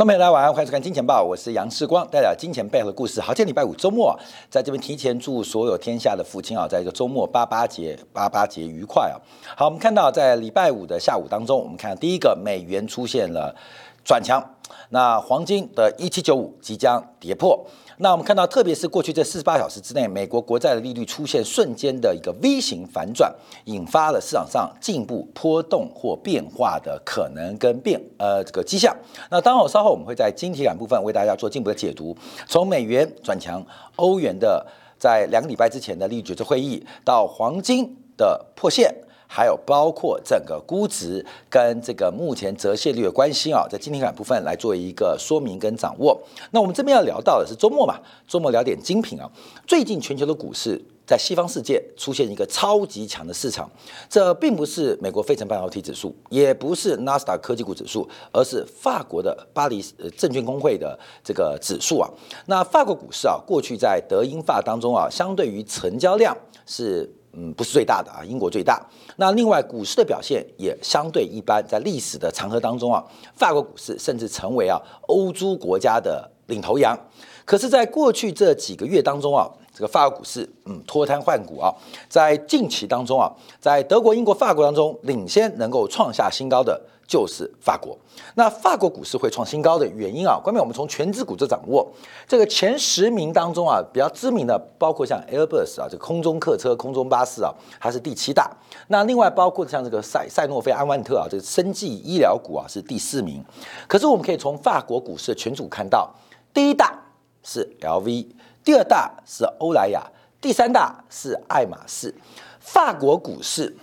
观众朋友大家晚上欢迎收看《金钱报》，我是杨世光，带来金钱背后的故事。好，今天礼拜五周末，在这边提前祝所有天下的父亲啊，在一个周末八八节八八节愉快啊！好，我们看到在礼拜五的下午当中，我们看第一个美元出现了转强，那黄金的一七九五即将跌破。那我们看到，特别是过去这四十八小时之内，美国国债的利率出现瞬间的一个 V 型反转，引发了市场上进一步波动或变化的可能跟变呃这个迹象。那当然，稍后我们会在晶体感部分为大家做进一步的解读。从美元转强，欧元的在两个礼拜之前的利率决策会议，到黄金的破线。还有包括整个估值跟这个目前折现率的关系啊，在今天感部分来做一个说明跟掌握。那我们这边要聊到的是周末嘛，周末聊点精品啊。最近全球的股市在西方世界出现一个超级强的市场，这并不是美国费城半导体指数，也不是纳斯达科技股指数，而是法国的巴黎证券工会的这个指数啊。那法国股市啊，过去在德英法当中啊，相对于成交量是。嗯，不是最大的啊，英国最大。那另外股市的表现也相对一般，在历史的长河当中啊，法国股市甚至成为啊欧洲国家的领头羊。可是，在过去这几个月当中啊，这个法国股市嗯脱胎换骨啊，在近期当中啊，在德国、英国、法国当中领先能够创下新高的。就是法国，那法国股市会创新高的原因啊，关键我们从全资股这掌握，这个前十名当中啊，比较知名的包括像 Airbus 啊，这个空中客车、空中巴士啊，它是第七大。那另外包括像这个赛赛诺菲、安万特啊，这个生技医疗股啊是第四名。可是我们可以从法国股市的全组看到，第一大是 LV，第二大是欧莱雅，第三大是爱马仕。法国股市，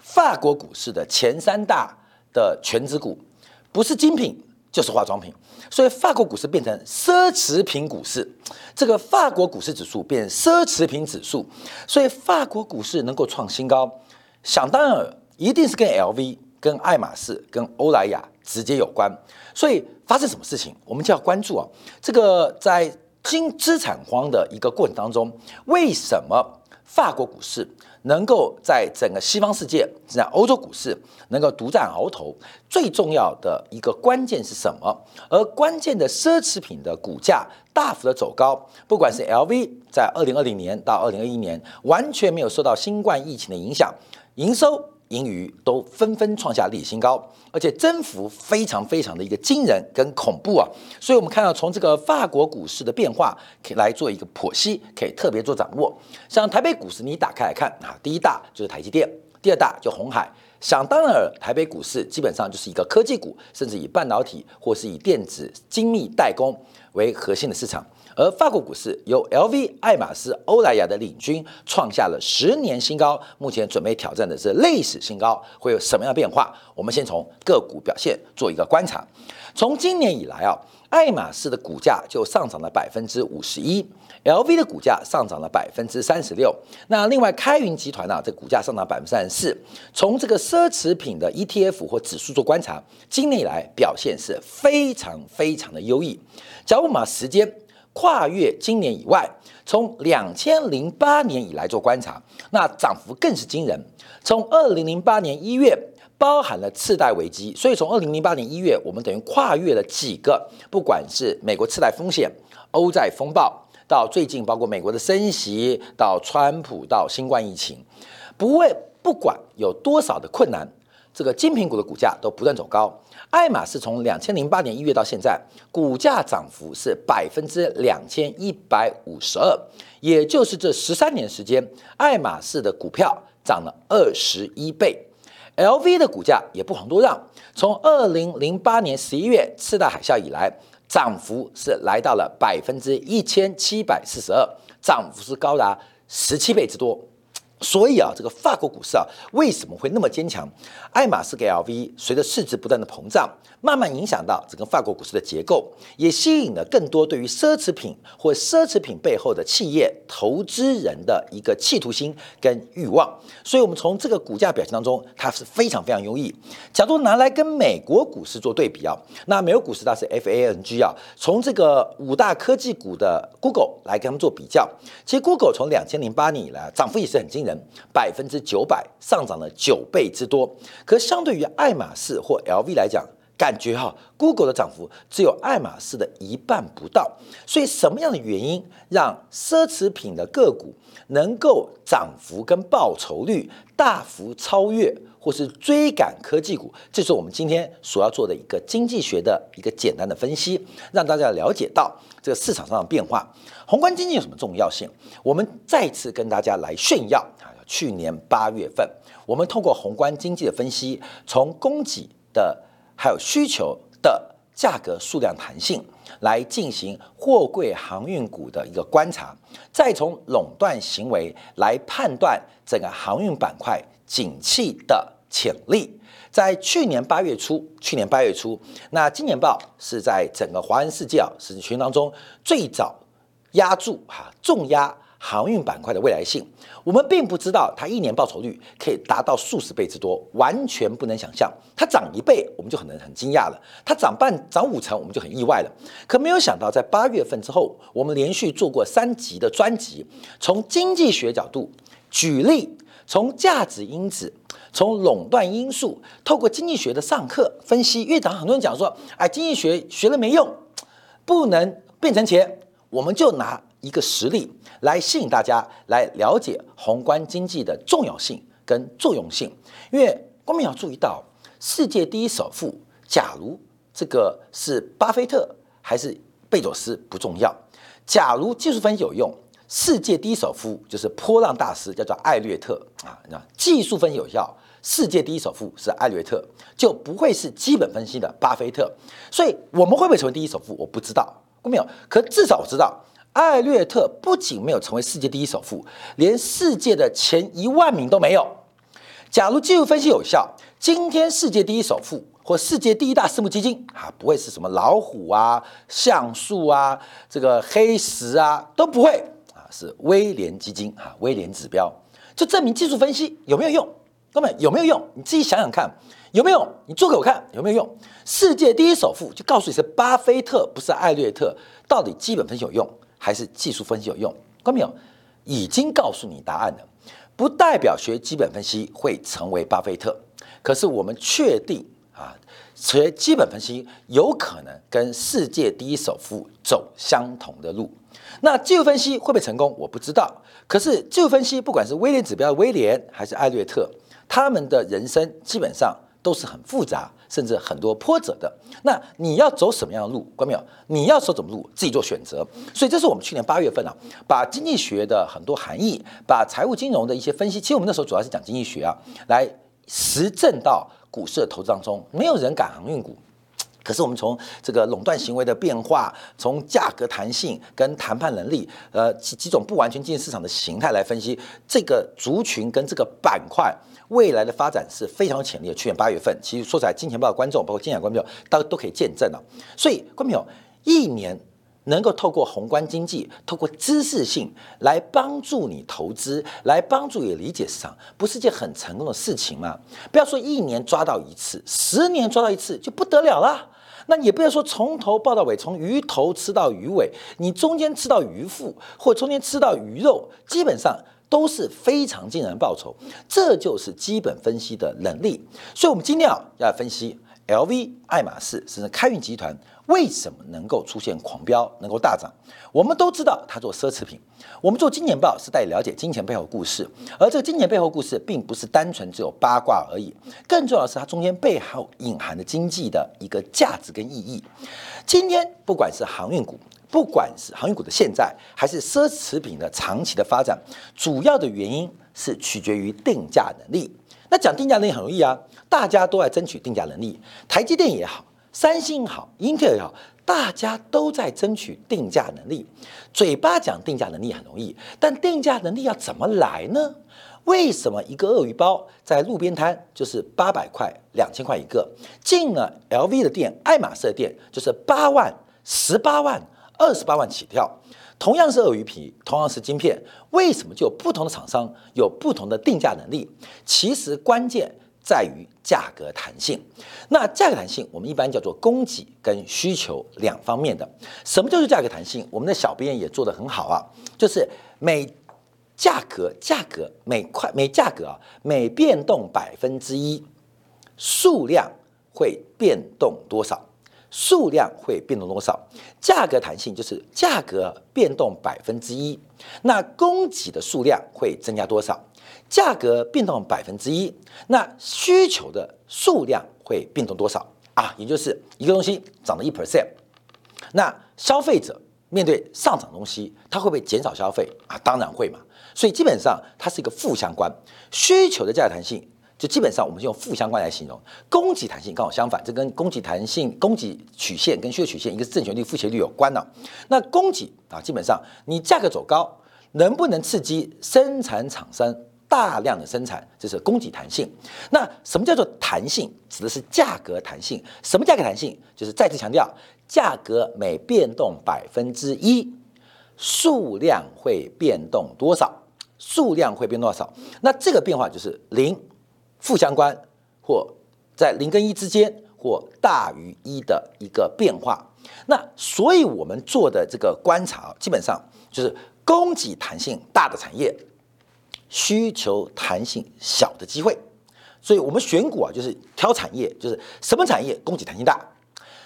法国股市的前三大。的全资股不是精品就是化妆品，所以法国股市变成奢侈品股市，这个法国股市指数变奢侈品指数，所以法国股市能够创新高，想当然一定是跟 LV、跟爱马仕、跟欧莱雅直接有关。所以发生什么事情，我们就要关注啊。这个在经资产荒的一个过程当中，为什么法国股市？能够在整个西方世界，在欧洲股市能够独占鳌头，最重要的一个关键是什么？而关键的奢侈品的股价大幅的走高，不管是 LV，在二零二零年到二零二一年完全没有受到新冠疫情的影响，营收。盈余都纷纷创下历史新高，而且增幅非常非常的一个惊人跟恐怖啊！所以，我们看到从这个法国股市的变化，可以来做一个剖析，可以特别做掌握。像台北股市，你打开来看啊，第一大就是台积电，第二大就红海。想当然，台北股市基本上就是一个科技股，甚至以半导体或是以电子精密代工为核心的市场。而法国股市由 LV、爱马仕、欧莱雅的领军，创下了十年新高，目前准备挑战的是历史新高，会有什么样变化？我们先从个股表现做一个观察。从今年以来啊，爱马仕的股价就上涨了百分之五十一，LV 的股价上涨了百分之三十六。那另外开云集团呢，这股价上涨百分之三十四。从这个奢侈品的 ETF 或指数做观察，今年以来表现是非常非常的优异。假如我们把时间。跨越今年以外，从两千零八年以来做观察，那涨幅更是惊人。从二零零八年一月，包含了次贷危机，所以从二零零八年一月，我们等于跨越了几个，不管是美国次贷风险、欧债风暴，到最近包括美国的升息，到川普，到新冠疫情，不为不管有多少的困难，这个精品股的股价都不断走高。爱马仕从两千零八年一月到现在，股价涨幅是百分之两千一百五十二，也就是这十三年时间，爱马仕的股票涨了二十一倍。LV 的股价也不遑多让，从二零零八年十一月次贷海啸以来，涨幅是来到了百分之一千七百四十二，涨幅是高达十七倍之多。所以啊，这个法国股市啊，为什么会那么坚强？爱马仕给 LV 随着市值不断的膨胀，慢慢影响到整个法国股市的结构，也吸引了更多对于奢侈品或奢侈品背后的企业投资人的一个企图心跟欲望。所以，我们从这个股价表现当中，它是非常非常优异。假如拿来跟美国股市做对比啊，那美国股市它是 FANG 啊，从这个五大科技股的 Google 来跟他们做比较，其实 Google 从两千零八年以来涨幅也是很惊人。百分之九百上涨了九倍之多，可相对于爱马仕或 LV 来讲，感觉哈，Google 的涨幅只有爱马仕的一半不到。所以什么样的原因让奢侈品的个股能够涨幅跟报酬率大幅超越？或是追赶科技股，这是我们今天所要做的一个经济学的一个简单的分析，让大家了解到这个市场上的变化。宏观经济有什么重要性？我们再次跟大家来炫耀啊！去年八月份，我们通过宏观经济的分析，从供给的还有需求的价格数量弹性来进行货柜航运股的一个观察，再从垄断行为来判断整个航运板块。景气的潜力，在去年八月初，去年八月初，那今年报是在整个华人世界啊，是群当中最早压住哈重压航运板块的未来性。我们并不知道它一年报酬率可以达到数十倍之多，完全不能想象。它涨一倍，我们就很能很惊讶了；它涨半涨五成，我们就很意外了。可没有想到，在八月份之后，我们连续做过三集的专辑，从经济学角度举例。从价值因子，从垄断因素，透过经济学的上课分析，院长很多人讲说，哎，经济学学了没用，不能变成钱。我们就拿一个实例来吸引大家来了解宏观经济的重要性跟作用性。因为光明要注意到，世界第一首富，假如这个是巴菲特还是贝佐斯不重要，假如技术分析有用。世界第一首富就是波浪大师，叫做艾略特啊。那技术分析有效，世界第一首富是艾略特，就不会是基本分析的巴菲特。所以我们会不会成为第一首富？我不知道，没有。可至少我知道，艾略特不仅没有成为世界第一首富，连世界的前一万名都没有。假如技术分析有效，今天世界第一首富或世界第一大私募基金啊，不会是什么老虎啊、橡树啊、这个黑石啊，都不会啊。是威廉基金啊，威廉指标就证明技术分析有没有用？哥们有没有用？你自己想想看有没有？你做给我看有没有用？世界第一首富就告诉你是巴菲特，不是艾略特。到底基本分析有用还是技术分析有用？哥们有已经告诉你答案了，不代表学基本分析会成为巴菲特。可是我们确定啊，学基本分析有可能跟世界第一首富走相同的路。那技术分析会不会成功？我不知道。可是技术分析，不管是威廉指标的威廉还是艾略特，他们的人生基本上都是很复杂，甚至很多波折的。那你要走什么样的路？关没有？你要走什么路？自己做选择。所以这是我们去年八月份啊，把经济学的很多含义，把财务金融的一些分析，其实我们那时候主要是讲经济学啊，来实证到股市的投资当中。没有人敢航运股。可是我们从这个垄断行为的变化，从价格弹性跟谈判能力，呃几几种不完全经济市场的形态来分析这个族群跟这个板块未来的发展是非常有潜力的。去年八月份，其实说起来，金钱豹的观众包括金海观众，大家都可以见证了。所以，观众朋友，一年能够透过宏观经济，透过知识性来帮助你投资，来帮助你理解市场，不是件很成功的事情吗？不要说一年抓到一次，十年抓到一次就不得了了。那也不要说从头报到尾，从鱼头吃到鱼尾，你中间吃到鱼腹，或中间吃到鱼肉，基本上都是非常惊人报酬。这就是基本分析的能力。所以，我们今天啊要分析 LV、爱马仕甚至开运集团。为什么能够出现狂飙，能够大涨？我们都知道，它做奢侈品。我们做金钱报是带你了解金钱背后故事，而这个金钱背后故事，并不是单纯只有八卦而已，更重要的是它中间背后隐含的经济的一个价值跟意义。今天不管是航运股，不管是航运股的现在，还是奢侈品的长期的发展，主要的原因是取决于定价能力。那讲定价能力很容易啊，大家都在争取定价能力，台积电也好。三星也好，英特尔也好，大家都在争取定价能力。嘴巴讲定价能力很容易，但定价能力要怎么来呢？为什么一个鳄鱼包在路边摊就是八百块、两千块一个，进了 LV 的店、爱马仕的店就是八万、十八万、二十八万起跳？同样是鳄鱼皮，同样是晶片，为什么就不同的厂商有不同的定价能力？其实关键。在于价格弹性，那价格弹性我们一般叫做供给跟需求两方面的。什么叫做价格弹性？我们的小编也做得很好啊，就是每价格价格每块每价格啊每变动百分之一，数量会变动多少？数量会变动多少？价格弹性就是价格变动百分之一，那供给的数量会增加多少？价格变动百分之一，那需求的数量会变动多少啊？也就是一个东西涨了一 percent，那消费者面对上涨东西，它会不会减少消费啊？当然会嘛。所以基本上它是一个负相关，需求的价格弹性。就基本上，我们用负相关来形容，供给弹性刚好相反，这跟供给弹性、供给曲线跟需求曲线，一个是正旋律、负斜率有关呢。那供给啊，基本上你价格走高，能不能刺激生产厂商大量的生产，这是供给弹性。那什么叫做弹性？指的是价格弹性。什么价格弹性？就是再次强调，价格每变动百分之一，数量会变动多少？数量会变多少？那这个变化就是零。负相关，或在零跟一之间，或大于一的一个变化。那所以我们做的这个观察，基本上就是供给弹性大的产业，需求弹性小的机会。所以我们选股啊，就是挑产业，就是什么产业供给弹性大。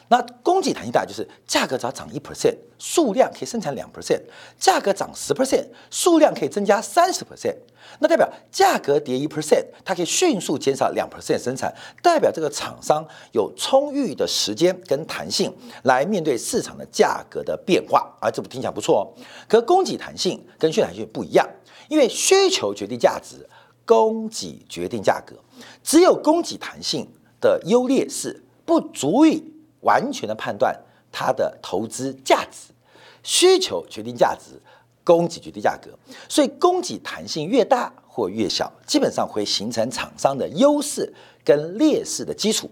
那供给弹性大，就是价格只要涨一 percent，数量可以生产两 percent；价格涨十 percent，数量可以增加三十 percent。那代表价格跌一 percent，它可以迅速减少两 percent 生产，代表这个厂商有充裕的时间跟弹性来面对市场的价格的变化。啊，这不听起来不错哦。可供给弹性跟需求弹性不一样，因为需求决定价值，供给决定价格。只有供给弹性的优劣势不足以。完全的判断它的投资价值，需求决定价值，供给决定价格，所以供给弹性越大或越小，基本上会形成厂商的优势跟劣势的基础。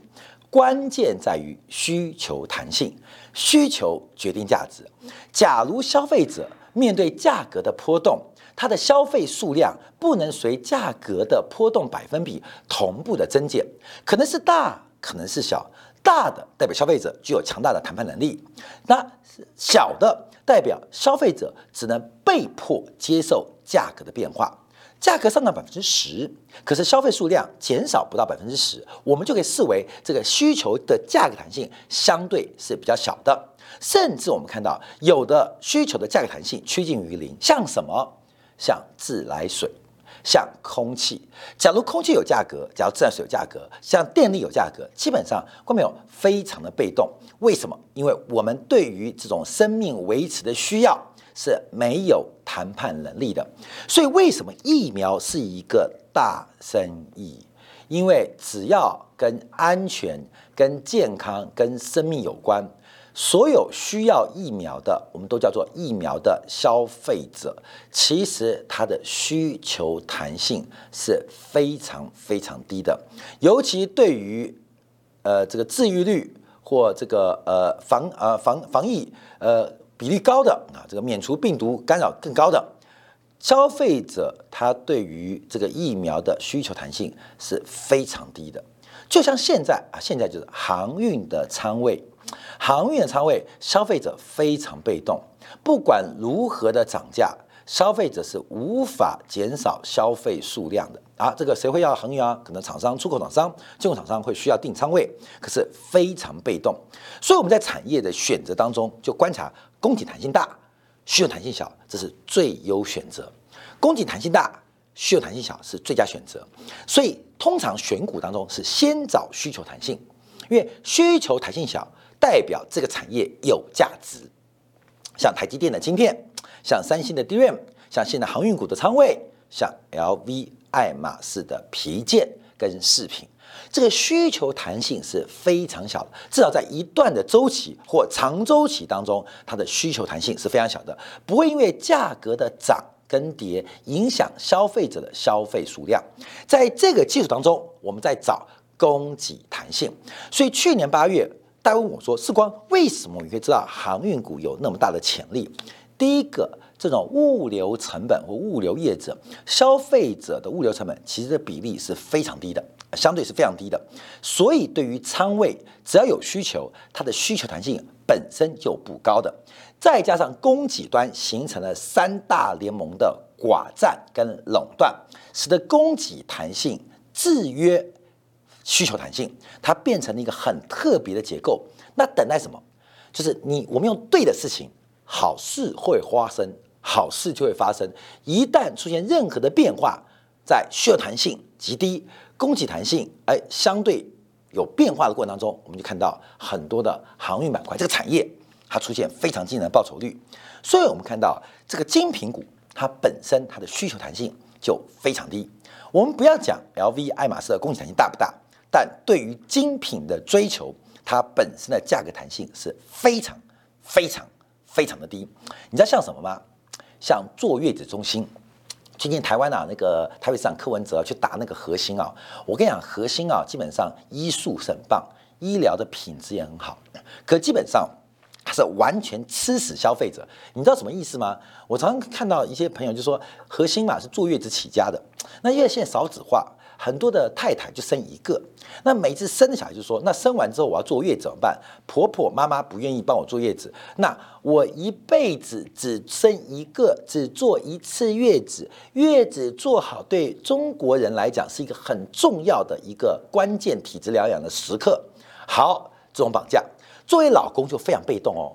关键在于需求弹性，需求决定价值。假如消费者面对价格的波动，它的消费数量不能随价格的波动百分比同步的增减，可能是大，可能是小。大的代表消费者具有强大的谈判能力，那小的代表消费者只能被迫接受价格的变化。价格上涨百分之十，可是消费数量减少不到百分之十，我们就可以视为这个需求的价格弹性相对是比较小的。甚至我们看到有的需求的价格弹性趋近于零，像什么？像自来水。像空气，假如空气有价格，假如自来水有价格，像电力有价格，基本上观众朋友非常的被动。为什么？因为我们对于这种生命维持的需要是没有谈判能力的。所以为什么疫苗是一个大生意？因为只要跟安全、跟健康、跟生命有关。所有需要疫苗的，我们都叫做疫苗的消费者，其实它的需求弹性是非常非常低的，尤其对于呃这个治愈率或这个呃防呃防防疫呃比例高的啊，这个免除病毒干扰更高的消费者，他对于这个疫苗的需求弹性是非常低的。就像现在啊，现在就是航运的仓位。航运的仓位，消费者非常被动，不管如何的涨价，消费者是无法减少消费数量的啊。这个谁会要航运啊？可能厂商、出口厂商、进口厂商会需要定仓位，可是非常被动。所以我们在产业的选择当中，就观察供给弹性大、需求弹性小，这是最优选择。供给弹性大、需求弹性小是最佳选择。所以通常选股当中是先找需求弹性，因为需求弹性小。代表这个产业有价值，像台积电的晶片，像三星的 DRAM，像现在航运股的仓位，像 LV、爱马仕的皮件跟饰品，这个需求弹性是非常小的，至少在一段的周期或长周期当中，它的需求弹性是非常小的，不会因为价格的涨跟跌影响消费者的消费数量。在这个基础当中，我们在找供给弹性，所以去年八月。大家问我说：“世光，为什么你可以知道航运股有那么大的潜力？第一个，这种物流成本或物流业者、消费者的物流成本，其实的比例是非常低的，相对是非常低的。所以，对于仓位，只要有需求，它的需求弹性本身就不高的。再加上供给端形成了三大联盟的寡占跟垄断，使得供给弹性制约需求弹性，它变成了一个很特别的结构。那等待什么？就是你我们用对的事情，好事会发生，好事就会发生。一旦出现任何的变化，在需求弹性极低、供给弹性哎相对有变化的过程当中，我们就看到很多的航运板块这个产业它出现非常惊人的报酬率。所以我们看到这个精品股，它本身它的需求弹性就非常低。我们不要讲 LV、爱马仕的供给弹性大不大，但对于精品的追求，它本身的价格弹性是非常、非常、非常的低。你知道像什么吗？像坐月子中心，最近台湾啊，那个台北市长柯文哲去打那个核心啊，我跟你讲，核心啊，基本上医术很棒，医疗的品质也很好，可基本上。它是完全吃死消费者，你知道什么意思吗？我常常看到一些朋友就说，核心嘛是坐月子起家的，那因为现在少子化，很多的太太就生一个，那每次生的小孩就说，那生完之后我要坐月子怎么办？婆婆妈妈不愿意帮我坐月子，那我一辈子只生一个，只坐一次月子，月子做好对中国人来讲是一个很重要的一个关键体质疗养的时刻。好，这种绑架。作为老公就非常被动哦，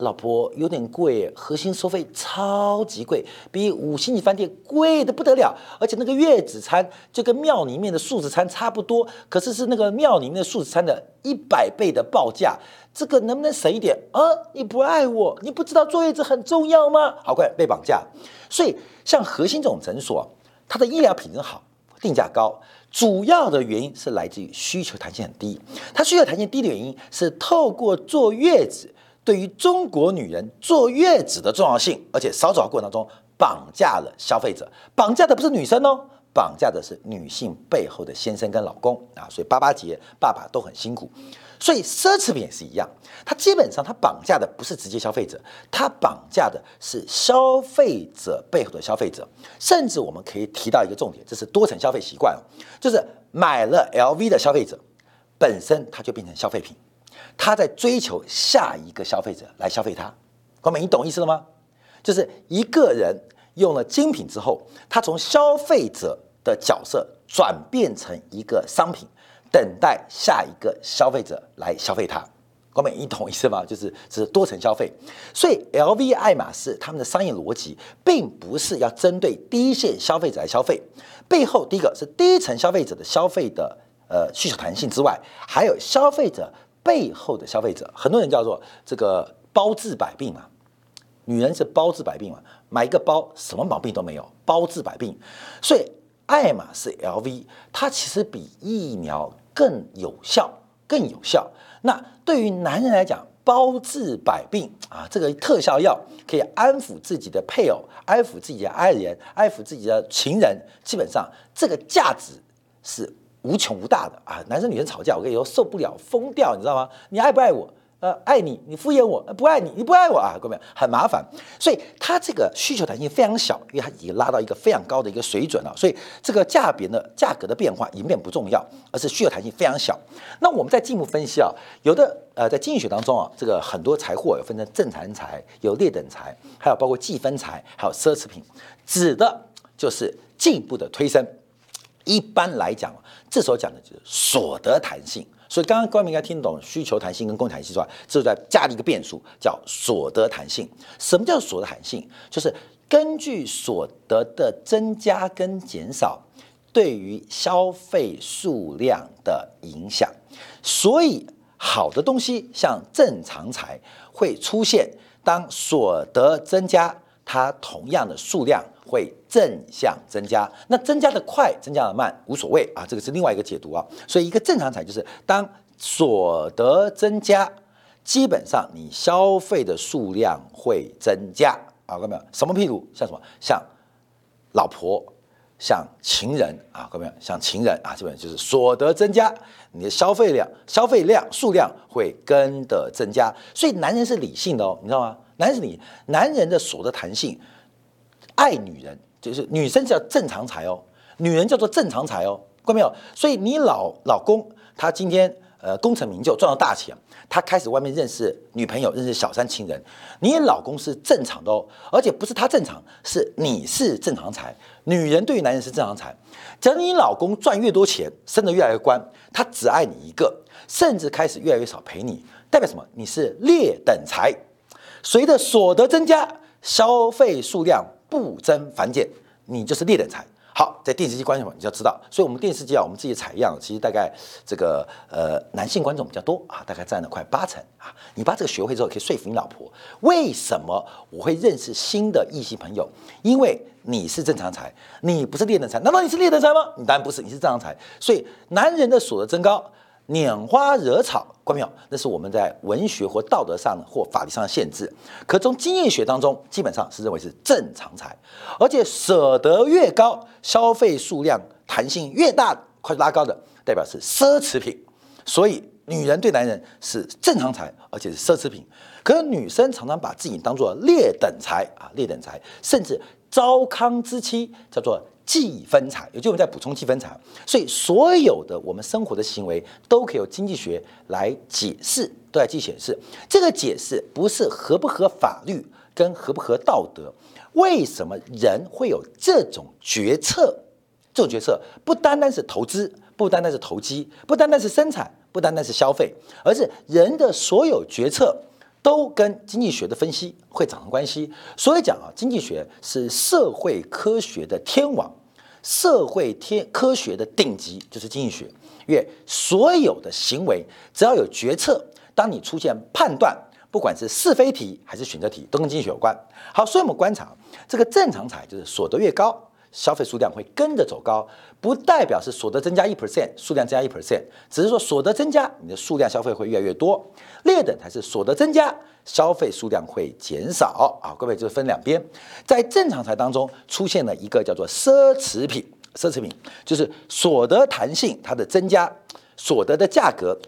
老婆有点贵，核心收费超级贵，比五星级饭店贵的不得了，而且那个月子餐就跟庙里面的素食餐差不多，可是是那个庙里面的素食餐的一百倍的报价，这个能不能省一点啊？你不爱我，你不知道坐月子很重要吗？好快被绑架，所以像核心这种诊所，它的医疗品质好，定价高。主要的原因是来自于需求弹性很低，它需求弹性低的原因是透过坐月子对于中国女人坐月子的重要性，而且少子化过程当中绑架了消费者，绑架的不是女生哦。绑架的是女性背后的先生跟老公。啊，所以八八节爸爸都很辛苦，所以奢侈品也是一样，它基本上它绑架的不是直接消费者，它绑架的是消费者背后的消费者，甚至我们可以提到一个重点，这是多层消费习惯就是买了 LV 的消费者本身它就变成消费品，他在追求下一个消费者来消费它，光美，你懂意思了吗？就是一个人。用了精品之后，他从消费者的角色转变成一个商品，等待下一个消费者来消费它。光美，你懂意思吗？就是是多层消费。所以，L V、爱马仕他们的商业逻辑，并不是要针对第一线消费者来消费，背后第一个是第一层消费者的消费的呃需求弹性之外，还有消费者背后的消费者，很多人叫做这个包治百病嘛。女人是包治百病嘛，买一个包什么毛病都没有，包治百病。所以爱马仕 LV 它其实比疫苗更有效，更有效。那对于男人来讲，包治百病啊，这个特效药可以安抚自己的配偶，安抚自己的爱人，安抚自己的情人，基本上这个价值是无穷无大的啊。男生女生吵架，我跟你说受不了，疯掉，你知道吗？你爱不爱我？呃，爱你，你敷衍我；不爱你，你不爱我啊，各位很麻烦。所以它这个需求弹性非常小，因为它已经拉到一个非常高的一个水准了。所以这个价别的价格的变化已经变不重要，而是需求弹性非常小。那我们再进一步分析啊，有的呃，在经济学当中啊，这个很多财货有分成正常财、有劣等财，还有包括计分财，还有奢侈品，指的就是进一步的推升。一般来讲，这时候讲的就是所得弹性。所以刚刚观众应该听懂需求弹性跟供给弹性之外，这是在加了一个变数，叫所得弹性。什么叫所得弹性？就是根据所得的增加跟减少对于消费数量的影响。所以好的东西像正常财会出现，当所得增加，它同样的数量。会正向增加，那增加的快，增加的慢无所谓啊，这个是另外一个解读啊。所以一个正常产就是当所得增加，基本上你消费的数量会增加啊，看到没有？什么譬如像什么像老婆，像情人啊，看到没有？像情人啊，基本就是所得增加，你的消费量消费量数量会跟的增加。所以男人是理性的哦，你知道吗？男人是理，男人的所得弹性。爱女人就是女生叫正常财哦，女人叫做正常财哦，看到没有？所以你老老公他今天呃功成名就，赚到大钱，他开始外面认识女朋友，认识小三情人，你老公是正常的哦，而且不是他正常，是你是正常财。女人对于男人是正常财，假如你老公赚越多钱，升得越来越官，他只爱你一个，甚至开始越来越少陪你，代表什么？你是劣等财。随着所得增加，消费数量不增反减，你就是劣等财。好，在电视机观众你就要知道，所以我们电视机啊，我们自己采样，其实大概这个呃男性观众比较多啊，大概占了快八成啊。你把这个学会之后，可以说服你老婆，为什么我会认识新的异性朋友？因为你是正常财，你不是劣等财。难道你是劣等财吗？你当然不是，你是正常财。所以男人的所得增高。拈花惹草，关没有？那是我们在文学或道德上或法律上的限制。可从经济学当中，基本上是认为是正常财，而且舍得越高，消费数量弹性越大，快速拉高的，代表是奢侈品。所以女人对男人是正常财，而且是奢侈品。可是女生常常把自己当做劣等财啊，劣等财，甚至糟糠之妻，叫做。计分财，也就我们在补充计分财，所以所有的我们生活的行为都可以由经济学来解释，都在记显示。这个解释不是合不合法律跟合不合道德，为什么人会有这种决策？这种决策不单单是投资，不单单是投机，不单单是生产，不单单是消费，而是人的所有决策都跟经济学的分析会产生关系。所以讲啊，经济学是社会科学的天王。社会天科学的顶级就是经济学，因为所有的行为只要有决策，当你出现判断，不管是是非题还是选择题，都跟经济学有关。好，所以我们观察这个正常财就是所得越高。消费数量会跟着走高，不代表是所得增加一 percent，数量增加一 percent，只是说所得增加，你的数量消费会越来越多。劣等才是所得增加，消费数量会减少啊。各位就是分两边，在正常财当中出现了一个叫做奢侈品，奢侈品就是所得弹性它的增加，所得的价格。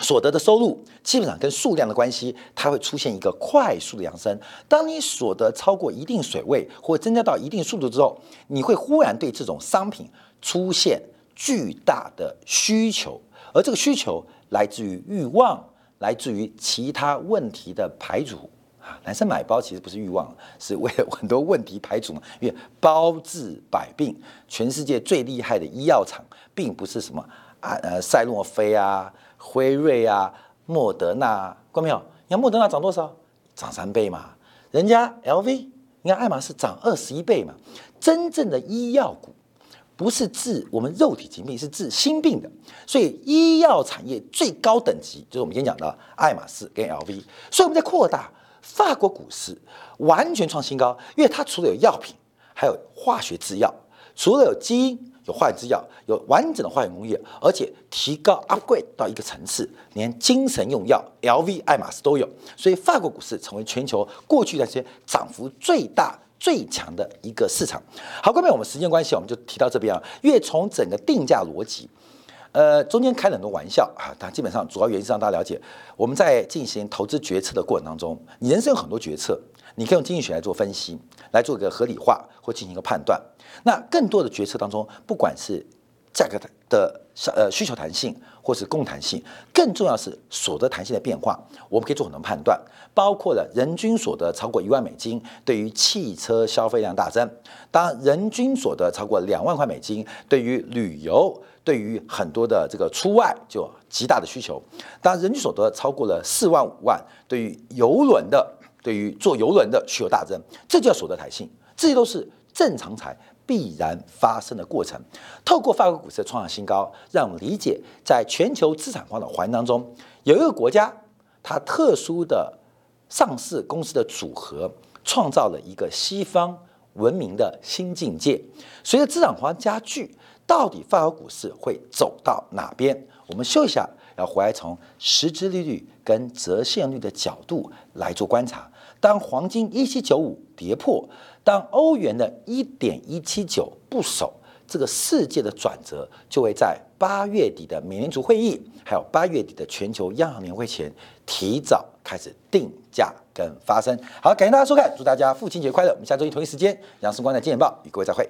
所得的收入基本上跟数量的关系，它会出现一个快速的扬升。当你所得超过一定水位或增加到一定速度之后，你会忽然对这种商品出现巨大的需求，而这个需求来自于欲望，来自于其他问题的排除啊。男生买包其实不是欲望，是为了很多问题排除嘛。因为包治百病，全世界最厉害的医药厂，并不是什么啊呃赛诺菲啊。辉瑞啊，莫德纳，关没有？你看莫德纳涨多少？涨三倍嘛。人家 LV，你看爱马仕涨二十一倍嘛。真正的医药股不是治我们肉体疾病，是治心病的。所以医药产业最高等级就是我们今天讲的爱马仕跟 LV。所以我们在扩大法国股市，完全创新高，因为它除了有药品，还有化学制药，除了有基因。有化学制药，有完整的化学工业，而且提高 upgrade 到一个层次，连精神用药 LV、爱马仕都有，所以法国股市成为全球过去那些涨幅最大、最强的一个市场。好，各位，我们时间关系，我们就提到这边啊。因为从整个定价逻辑，呃，中间开了很多玩笑啊，但基本上主要原因是让大家了解，我们在进行投资决策的过程当中，你人生有很多决策，你可以用经济学来做分析，来做一个合理化或进行一个判断。那更多的决策当中，不管是价格的呃需求弹性，或是供弹性，更重要是所得弹性的变化，我们可以做很多判断，包括了人均所得超过一万美金，对于汽车消费量大增；当人均所得超过两万块美金，对于旅游，对于很多的这个出外就极大的需求；当人均所得超过了四万五万，对于游轮的，对于坐游轮的需求大增，这叫所得弹性，这些都是正常财。必然发生的过程。透过法国股市创下新高，让我们理解，在全球资产化的环境当中，有一个国家，它特殊的上市公司的组合，创造了一个西方文明的新境界。随着资产化加剧，到底法国股市会走到哪边？我们休息一下，要回来从实质利率跟折现率的角度来做观察。当黄金一七九五跌破。当欧元的一点一七九不守，这个世界的转折就会在八月底的美联储会议，还有八月底的全球央行年会前提早开始定价跟发生。好，感谢大家收看，祝大家父亲节快乐！我们下周一同一时间，杨世光的《金钱报》与各位再会。